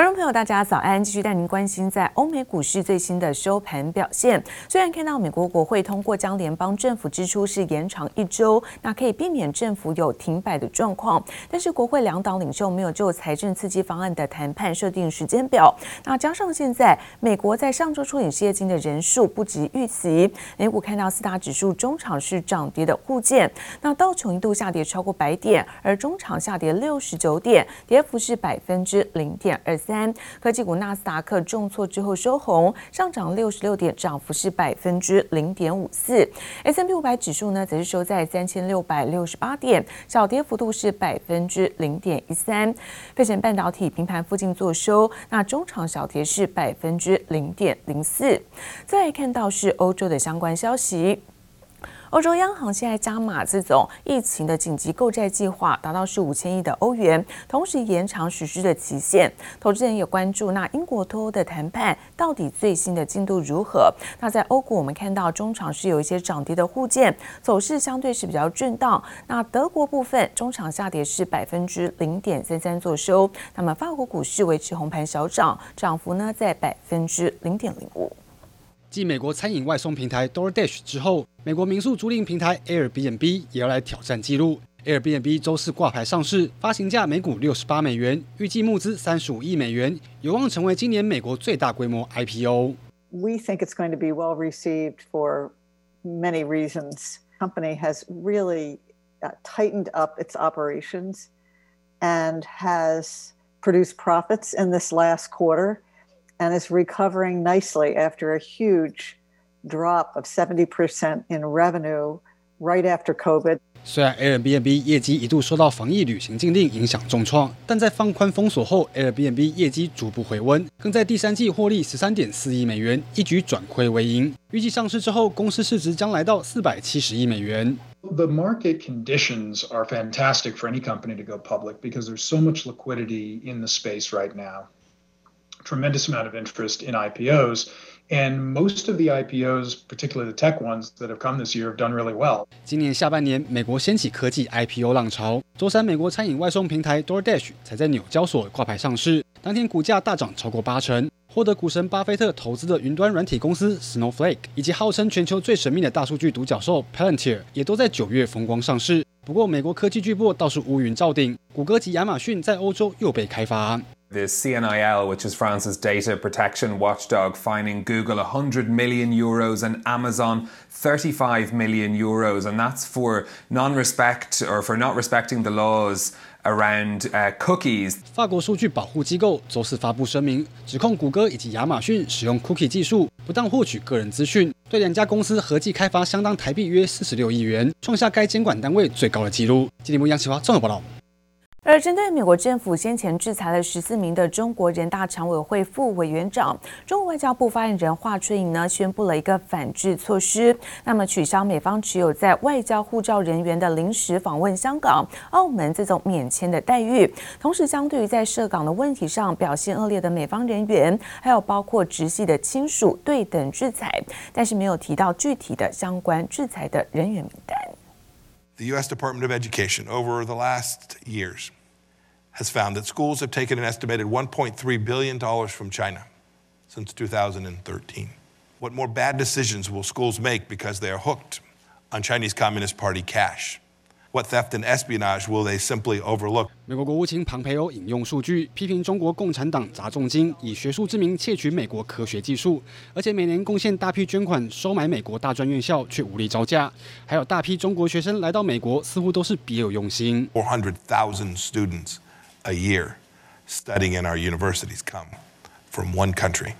观众朋友，大家早安！继续带您关心在欧美股市最新的收盘表现。虽然看到美国国会通过将联邦政府支出是延长一周，那可以避免政府有停摆的状况，但是国会两党领袖没有就财政刺激方案的谈判设定时间表。那加上现在美国在上周初领失业金的人数不及预期，美股看到四大指数中场是涨跌的互见。那道琼一度下跌超过百点，而中场下跌六十九点，跌幅是百分之零点二。三科技股纳斯达克重挫之后收红，上涨六十六点，涨幅是百分之零点五四。S&P 五百指数呢，则是收在三千六百六十八点，小跌幅度是百分之零点一三。费城半导体平盘附近做收，那中场小跌是百分之零点零四。再来看到是欧洲的相关消息。欧洲央行现在加码这种疫情的紧急购债计划，达到是五千亿的欧元，同时延长实施的期限。投资人也关注，那英国脱欧的谈判到底最新的进度如何？那在欧股，我们看到中场是有一些涨跌的互见，走势相对是比较震荡。那德国部分中场下跌是百分之零点三三作收。那么法国股市维持红盘小涨，涨幅呢在百分之零点零五。继美国餐饮外送平台 DoorDash 之后，美国民宿租赁平台 Airbnb 也要来挑战纪录。Airbnb 周四挂牌上市，发行价每股六十八美元，预计募资三十五亿美元，有望成为今年美国最大规模 IPO。We think it's going to be well received for many reasons. Company has really tightened up its operations and has produced profits in this last quarter. And is recovering nicely after a huge drop of 70% in revenue right after COVID. 虽然 Airbnb 业绩一度受到防疫旅行禁令影响重创，但在放宽封锁后，Airbnb 业绩逐步回温，更在第三季获利十三点四亿美元，一举转亏为盈。预计上市之后，公司市值将来到四百七十亿美元。The market conditions are fantastic for any company to go public because there's so much liquidity in the space right now. Tremendous amount of interest in IPOs, and most of the IPOs, particularly the tech ones that have come this year, have done really well. 今年下半年，美国掀起科技 IPO 浪潮。周三，美国餐饮外送平台 DoorDash 才在纽交所挂牌上市，当天股价大涨超过八成。获得股神巴菲特投资的云端软体公司 Snowflake，以及号称全球最神秘的大数据独角兽 Palantir，也都在九月风光上市。不过，美国科技巨擘倒是乌云罩顶，谷歌及亚马逊在欧洲又被开发。The CNIL, which is France's data protection watchdog, fining Google 100 million euros and Amazon 35 million euros, and that's for non-respect or for not respecting the laws around uh, cookies. 法国数据保护机构周四发布声明，指控谷歌以及亚马逊使用 cookie 技术，不当获取个人资讯，对两家公司合计开发相当台币约四十六亿元，创下该监管单位最高的纪录。今天，木央企划综合报道。 而针对美国政府先前制裁了十四名的中国人大常委会副委员长，中国外交部发言人华春莹呢宣布了一个反制措施，那么取消美方持有在外交护照人员的临时访问香港、澳门这种免签的待遇，同时相对于在涉港的问题上表现恶劣的美方人员，还有包括直系的亲属对等制裁，但是没有提到具体的相关制裁的人员名单。The U.S. Department of Education over the last years has found that schools have taken an estimated $1.3 billion from China since 2013. What more bad decisions will schools make because they are hooked on Chinese Communist Party cash? What theft and espionage will they simply overlook? 美国国务卿庞培欧引用数据批评中国共产党砸重金以学术之名窃取美国科学技术，而且每年贡献大批捐款收买美国大专院校却无力招架，还有大批中国学生来到美国似乎都是别有用心。400,000 students a year studying in our universities come from one country.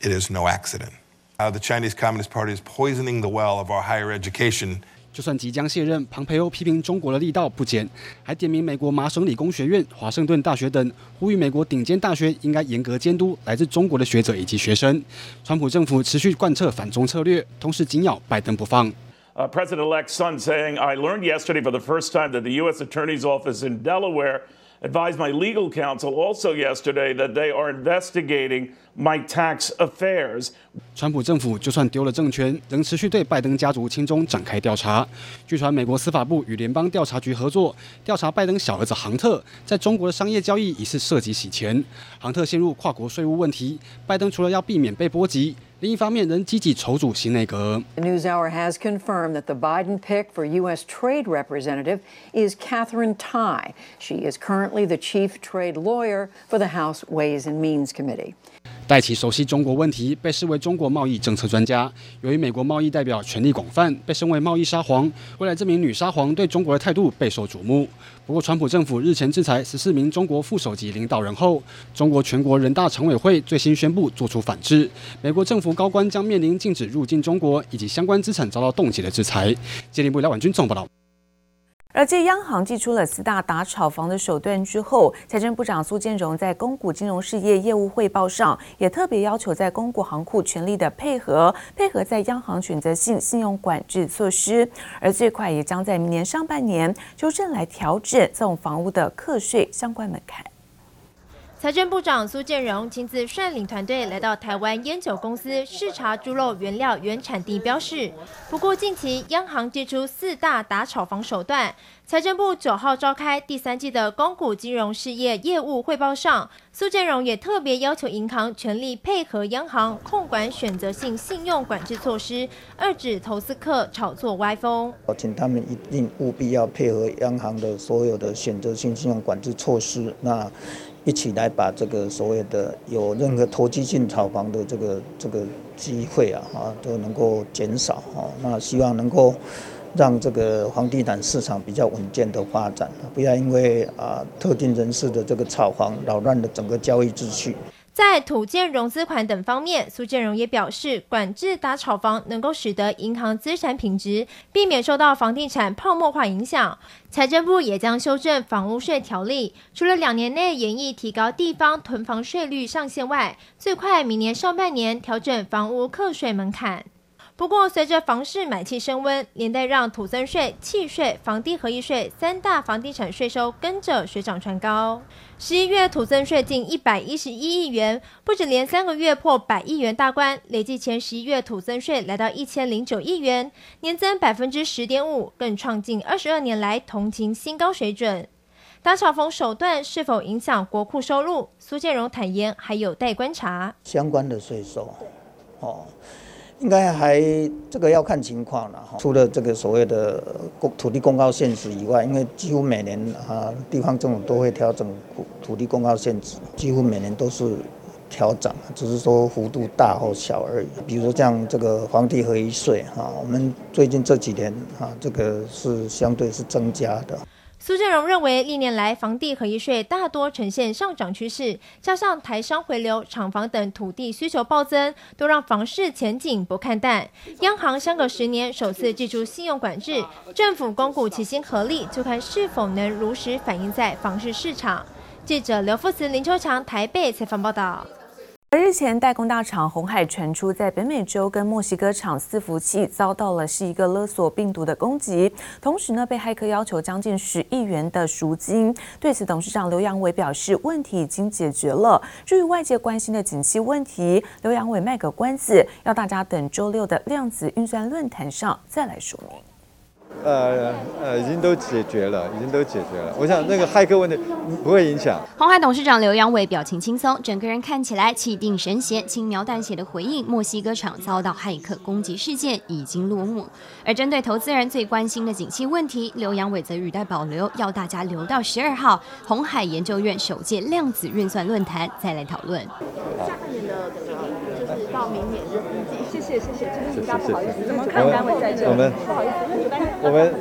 It is no accident. Uh, the Chinese Communist Party is poisoning the well of our higher education. 就算即将卸任，庞培欧批评中国的力道不减，还点名美国麻省理工学院、华盛顿大学等，呼吁美国顶尖大学应该严格监督来自中国的学者以及学生。川普政府持续贯彻反中策略，同时紧咬拜登不放。Uh, President-elect Son saying, "I learned yesterday for the first time that the U.S. Attorney's Office in Delaware." advised my legal counsel also yesterday that they are investigating my tax affairs. 川普政府就算丢了政权，仍持续对拜登家族亲中展开调查。据传，美国司法部与联邦调查局合作，调查拜登小儿子杭特在中国的商业交易疑似涉及洗钱。杭特陷入跨国税务问题，拜登除了要避免被波及，另一方面仍积极筹组新内阁。The NewsHour has confirmed that the Biden pick for U.S. Trade Representative is Katherine Tai. She is currently the chief trade lawyer for the House Ways and Means Committee. 戴琪熟悉中国问题，被视为中国贸易政策专家。由于美国贸易代表权力广泛，被称为贸易沙皇。未来这名女沙皇对中国的态度备受瞩目。不过，川普政府日前制裁十四名中国副首级领导人后，中国全国人大常委会最新宣布做出反制，美国政府高官将面临禁止入境中国以及相关资产遭到冻结的制裁。接力部廖婉君总报道。而继央行祭出了四大打炒房的手段之后，财政部长苏建荣在公股金融事业业务汇报上，也特别要求在公股行库全力的配合，配合在央行选择性信用管制措施，而最快也将在明年上半年修正来调整这种房屋的课税相关门槛。财政部长苏建荣亲自率领团队来到台湾烟酒公司视察猪肉原料原产地标示。不过，近期央行祭出四大打炒房手段。财政部九号召开第三季的公股金融事业业务汇报上，苏建荣也特别要求银行全力配合央行控管选择性信用管制措施，遏止投资客炒作歪风。我请他们一定务必要配合央行的所有的选择性信用管制措施，那。一起来把这个所谓的有任何投机性炒房的这个这个机会啊，啊都能够减少啊。那希望能够让这个房地产市场比较稳健的发展，不要因为啊特定人士的这个炒房扰乱了整个交易秩序。在土建融资款等方面，苏建荣也表示，管制打炒房能够使得银行资产品质，避免受到房地产泡沫化影响。财政部也将修正房屋税条例，除了两年内研议提高地方囤房税率上限外，最快明年上半年调整房屋课税门槛。不过，随着房市买气升温，连带让土增税、契税、房地合一税三大房地产税收跟着水涨船高。十一月土增税近一百一十一亿元，不止连三个月破百亿元大关，累计前十一月土增税来到一千零九亿元，年增百分之十点五，更创近二十二年来同期新高水准。打炒房手段是否影响国库收入？苏建荣坦言还有待观察。相关的税收，哦。应该还这个要看情况了哈。除了这个所谓的公土地公告限值以外，因为几乎每年啊，地方政府都会调整土地公告限值，几乎每年都是调整，只是说幅度大或小而已。比如说像这个房地合一税哈，我们最近这几年啊，这个是相对是增加的。苏振荣认为，历年来房地合一税大多呈现上涨趋势，加上台商回流、厂房等土地需求暴增，都让房市前景不看淡。央行相隔十年首次祭出信用管制，政府公股齐心合力，就看是否能如实反映在房市市场。记者刘富慈、林秋强台北采访报道。而日前，代工大厂鸿海传出在北美洲跟墨西哥厂伺服器遭到了是一个勒索病毒的攻击，同时呢，被骇客要求将近十亿元的赎金。对此，董事长刘扬伟表示，问题已经解决了。至于外界关心的景气问题，刘扬伟卖个关子，要大家等周六的量子运算论坛上再来说明。呃呃，已经都解决了，已经都解决了。我想那个骇客问题不会影响。红海董事长刘阳伟表情轻松，整个人看起来气定神闲，轻描淡写的回应墨西哥厂遭到骇客攻击事件已经落幕。而针对投资人最关心的景气问题，刘阳伟则语带保留，要大家留到十二号红海研究院首届量子运算论坛再来讨论。下半年的就是到明年谢谢谢谢，真的不好意思，怎么看单位在这？我们不好意思，我们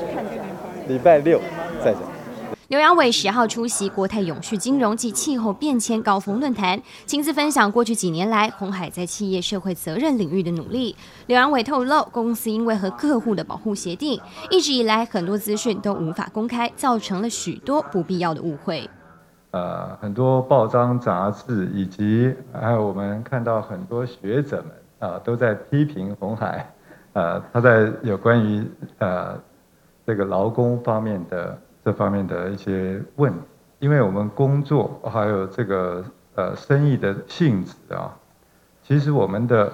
礼拜六再讲。刘扬伟十号出席国泰永续金融及气候变迁高峰论坛，亲自分享过去几年来红海在企业社会责任领域的努力。刘扬伟透露，公司因为和客户的保护协定，一直以来很多资讯都无法公开，造成了许多不必要的误会。呃，很多报章杂志以及还有我们看到很多学者们啊、都在批评红海，呃，他在有关于呃。这个劳工方面的这方面的一些问，因为我们工作还有这个呃生意的性质啊，其实我们的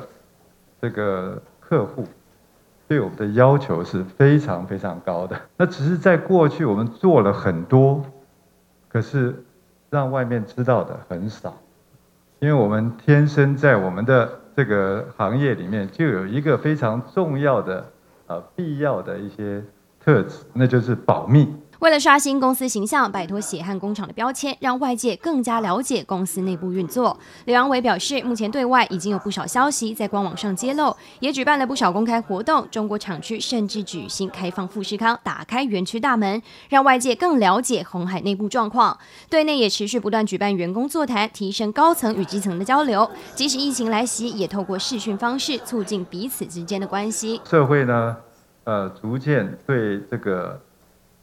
这个客户对我们的要求是非常非常高的。那只是在过去我们做了很多，可是让外面知道的很少，因为我们天生在我们的这个行业里面就有一个非常重要的呃必要的一些特质，那就是保密。为了刷新公司形象，摆脱血汗工厂的标签，让外界更加了解公司内部运作，刘扬伟表示，目前对外已经有不少消息在官网上揭露，也举办了不少公开活动。中国厂区甚至举行开放富士康打开园区大门，让外界更了解红海内部状况。对内也持续不断举办员工座谈，提升高层与基层的交流。即使疫情来袭，也透过视讯方式促进彼此之间的关系。社会呢，呃，逐渐对这个。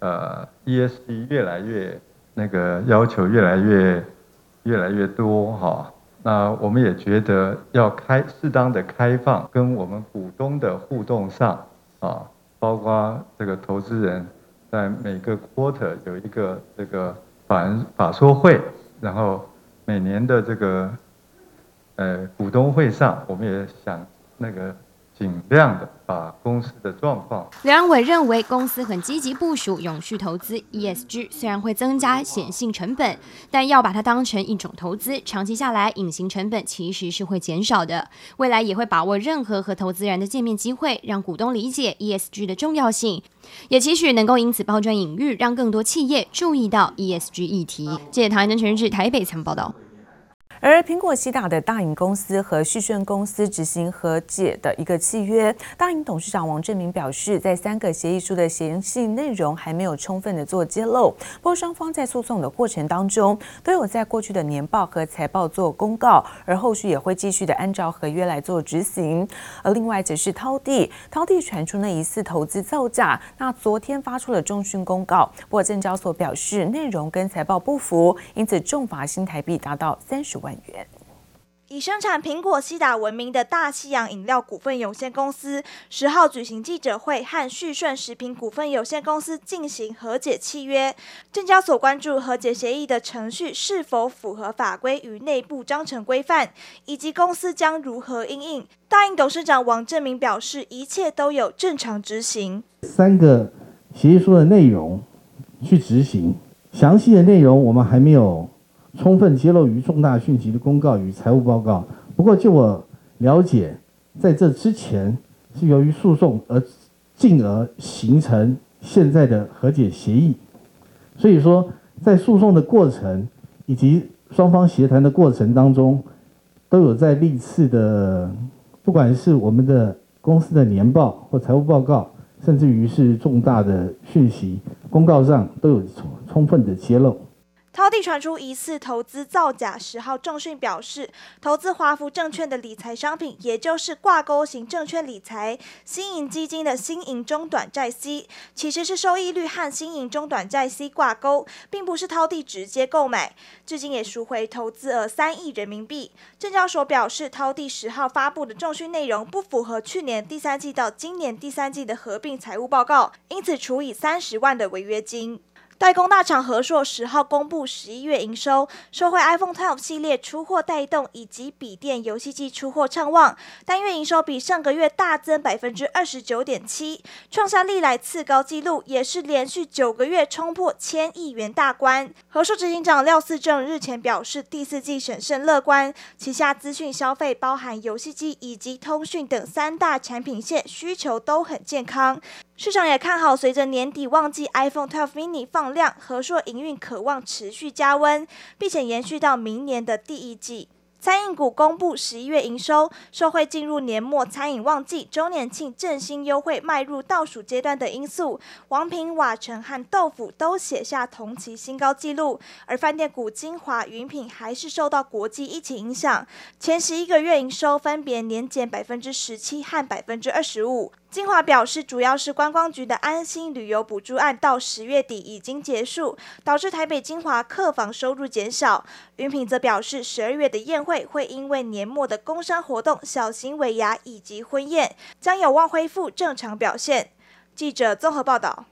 呃，ESG 越来越那个要求越来越越来越多哈，那我们也觉得要开适当的开放，跟我们股东的互动上啊，包括这个投资人在每个 quarter 有一个这个法法说会，然后每年的这个呃股东会上，我们也想那个。尽量的把公司的状况。梁伟认为，公司很积极部署永续投资 （ESG），虽然会增加显性成本，但要把它当成一种投资，长期下来隐形成本其实是会减少的。未来也会把握任何和投资人的见面机会，让股东理解 ESG 的重要性，也期许能够因此抛砖引玉，让更多企业注意到 ESG 议题。记者唐安真、台北采访报道。而苹果西打的大隐公司和旭顺公司执行和解的一个契约，大隐董事长王正明表示，在三个协议书的详细内容还没有充分的做揭露。不过双方在诉讼的过程当中，都有在过去的年报和财报做公告，而后续也会继续的按照合约来做执行。而另外则是滔地，滔地传出那疑似投资造假，那昨天发出了重讯公告，不过证交所表示内容跟财报不符，因此重罚新台币达到三十万。万元以生产苹果西打闻名的大西洋饮料股份有限公司十号举行记者会，和旭顺食品股份有限公司进行和解契约。证交所关注和解协议的程序是否符合法规与内部章程规范，以及公司将如何应应。大应董事长王正明表示，一切都有正常执行。三个协议书的内容去执行，详细的内容我们还没有。充分揭露于重大讯息的公告与财务报告。不过，就我了解，在这之前是由于诉讼而进而形成现在的和解协议。所以说，在诉讼的过程以及双方协谈的过程当中，都有在历次的，不管是我们的公司的年报或财务报告，甚至于是重大的讯息公告上，都有充充分的揭露。滔地传出疑似投资造假，十号重讯表示，投资华福证券的理财商品，也就是挂钩型证券理财新盈基金的新盈中短债 C，其实是收益率和新盈中短债 C 挂钩，并不是滔地直接购买，至今也赎回投资额三亿人民币。证交所表示，滔地十号发布的重讯内容不符合去年第三季到今年第三季的合并财务报告，因此处以三十万的违约金。代工大厂和硕十号公布十一月营收，受惠 iPhone 12系列出货带动，以及笔电游戏机出货畅旺，单月营收比上个月大增百分之二十九点七，创下历来次高纪录，也是连续九个月冲破千亿元大关。和硕执行长廖嗣正日前表示，第四季审慎乐观，旗下资讯消费包含游戏机以及通讯等三大产品线需求都很健康。市场也看好，随着年底旺季 iPhone 12 mini 放量，和硕营运可望持续加温，并且延续到明年的第一季。餐饮股公布十一月营收，受惠进入年末餐饮旺季、周年庆振兴优惠迈入倒数阶段的因素，王品、瓦城和豆腐都写下同期新高纪录。而饭店股晶华、云品还是受到国际疫情影响，前十一个月营收分别年减百分之十七和百分之二十五。金华表示，主要是观光局的安心旅游补助案到十月底已经结束，导致台北金华客房收入减少。云平则表示，十二月的宴会会因为年末的工商活动、小型尾牙以及婚宴，将有望恢复正常表现。记者综合报道。